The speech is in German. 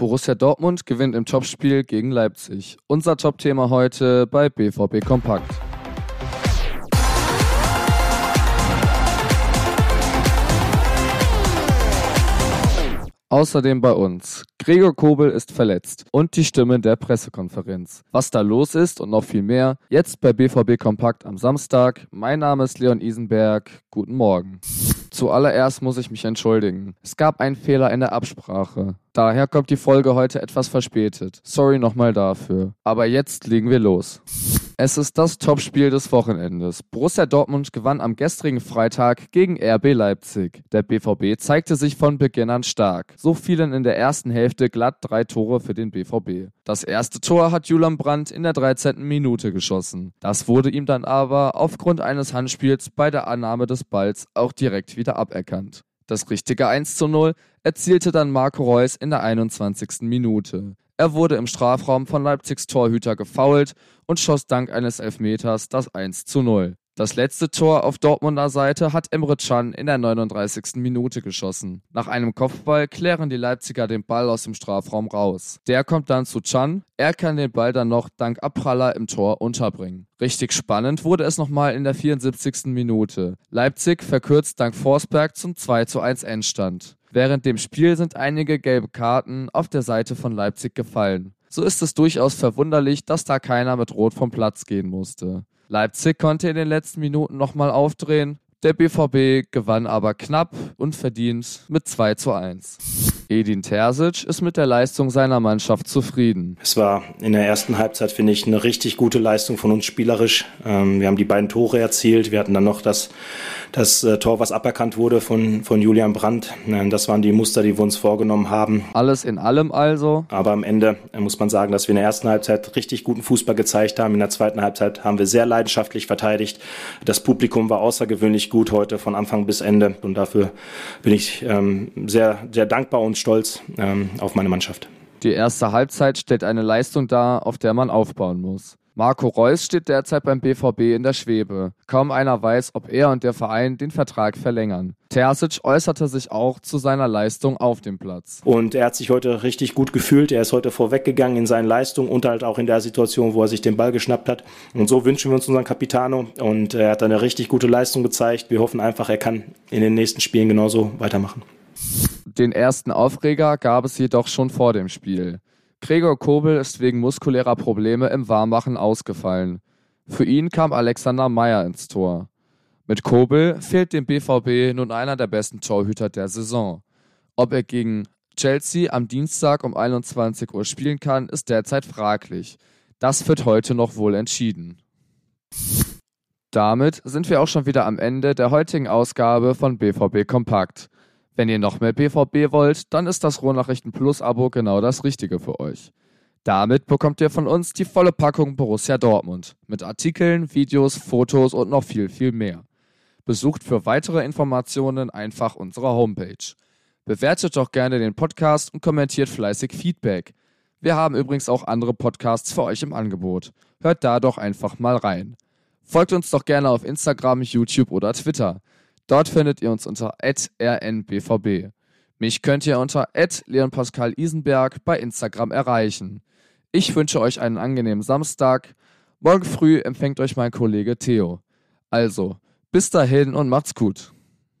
Borussia Dortmund gewinnt im Topspiel gegen Leipzig. Unser Top-Thema heute bei BVB Kompakt. Außerdem bei uns. Gregor Kobel ist verletzt und die Stimme der Pressekonferenz. Was da los ist und noch viel mehr, jetzt bei BVB Kompakt am Samstag. Mein Name ist Leon Isenberg. Guten Morgen. Zuallererst muss ich mich entschuldigen. Es gab einen Fehler in der Absprache. Daher kommt die Folge heute etwas verspätet. Sorry nochmal dafür. Aber jetzt legen wir los. Es ist das Topspiel des Wochenendes. Borussia Dortmund gewann am gestrigen Freitag gegen RB Leipzig. Der BVB zeigte sich von Beginn an stark. So fielen in der ersten Hälfte glatt drei Tore für den BVB. Das erste Tor hat Julian Brandt in der 13. Minute geschossen. Das wurde ihm dann aber aufgrund eines Handspiels bei der Annahme des Balls auch direkt wieder aberkannt. Das richtige 1 zu 0 erzielte dann Marco Reus in der 21. Minute. Er wurde im Strafraum von Leipzigs Torhüter gefoult und schoss dank eines Elfmeters das 1 zu 0. Das letzte Tor auf Dortmunder Seite hat Emre Can in der 39. Minute geschossen. Nach einem Kopfball klären die Leipziger den Ball aus dem Strafraum raus. Der kommt dann zu Can. Er kann den Ball dann noch dank Abpraller im Tor unterbringen. Richtig spannend wurde es nochmal in der 74. Minute. Leipzig verkürzt dank Forsberg zum 2 zu 1 Endstand. Während dem Spiel sind einige gelbe Karten auf der Seite von Leipzig gefallen. So ist es durchaus verwunderlich, dass da keiner mit Rot vom Platz gehen musste. Leipzig konnte in den letzten Minuten nochmal aufdrehen. Der BVB gewann aber knapp und verdient mit 2 zu 1. Edin Terzic ist mit der Leistung seiner Mannschaft zufrieden. Es war in der ersten Halbzeit, finde ich, eine richtig gute Leistung von uns spielerisch. Ähm, wir haben die beiden Tore erzielt. Wir hatten dann noch das, das äh, Tor, was aberkannt wurde von, von Julian Brandt. Ähm, das waren die Muster, die wir uns vorgenommen haben. Alles in allem also. Aber am Ende äh, muss man sagen, dass wir in der ersten Halbzeit richtig guten Fußball gezeigt haben. In der zweiten Halbzeit haben wir sehr leidenschaftlich verteidigt. Das Publikum war außergewöhnlich gut heute von Anfang bis Ende. Und dafür bin ich ähm, sehr, sehr dankbar und stolz ähm, auf meine Mannschaft. Die erste Halbzeit stellt eine Leistung dar, auf der man aufbauen muss. Marco Reus steht derzeit beim BVB in der Schwebe. Kaum einer weiß, ob er und der Verein den Vertrag verlängern. Terzic äußerte sich auch zu seiner Leistung auf dem Platz. Und er hat sich heute richtig gut gefühlt. Er ist heute vorweggegangen in seinen Leistungen und halt auch in der Situation, wo er sich den Ball geschnappt hat. Und so wünschen wir uns unseren Capitano. Und er hat eine richtig gute Leistung gezeigt. Wir hoffen einfach, er kann in den nächsten Spielen genauso weitermachen. Den ersten Aufreger gab es jedoch schon vor dem Spiel. Gregor Kobel ist wegen muskulärer Probleme im Warmmachen ausgefallen. Für ihn kam Alexander Meyer ins Tor. Mit Kobel fehlt dem BVB nun einer der besten Torhüter der Saison. Ob er gegen Chelsea am Dienstag um 21 Uhr spielen kann, ist derzeit fraglich. Das wird heute noch wohl entschieden. Damit sind wir auch schon wieder am Ende der heutigen Ausgabe von BVB Kompakt. Wenn ihr noch mehr BVB wollt, dann ist das Rohnachrichten Plus Abo genau das Richtige für euch. Damit bekommt ihr von uns die volle Packung Borussia Dortmund mit Artikeln, Videos, Fotos und noch viel, viel mehr. Besucht für weitere Informationen einfach unsere Homepage. Bewertet doch gerne den Podcast und kommentiert fleißig Feedback. Wir haben übrigens auch andere Podcasts für euch im Angebot. Hört da doch einfach mal rein. Folgt uns doch gerne auf Instagram, YouTube oder Twitter. Dort findet ihr uns unter rnbvb. Mich könnt ihr unter Leon Isenberg bei Instagram erreichen. Ich wünsche euch einen angenehmen Samstag. Morgen früh empfängt euch mein Kollege Theo. Also, bis dahin und macht's gut.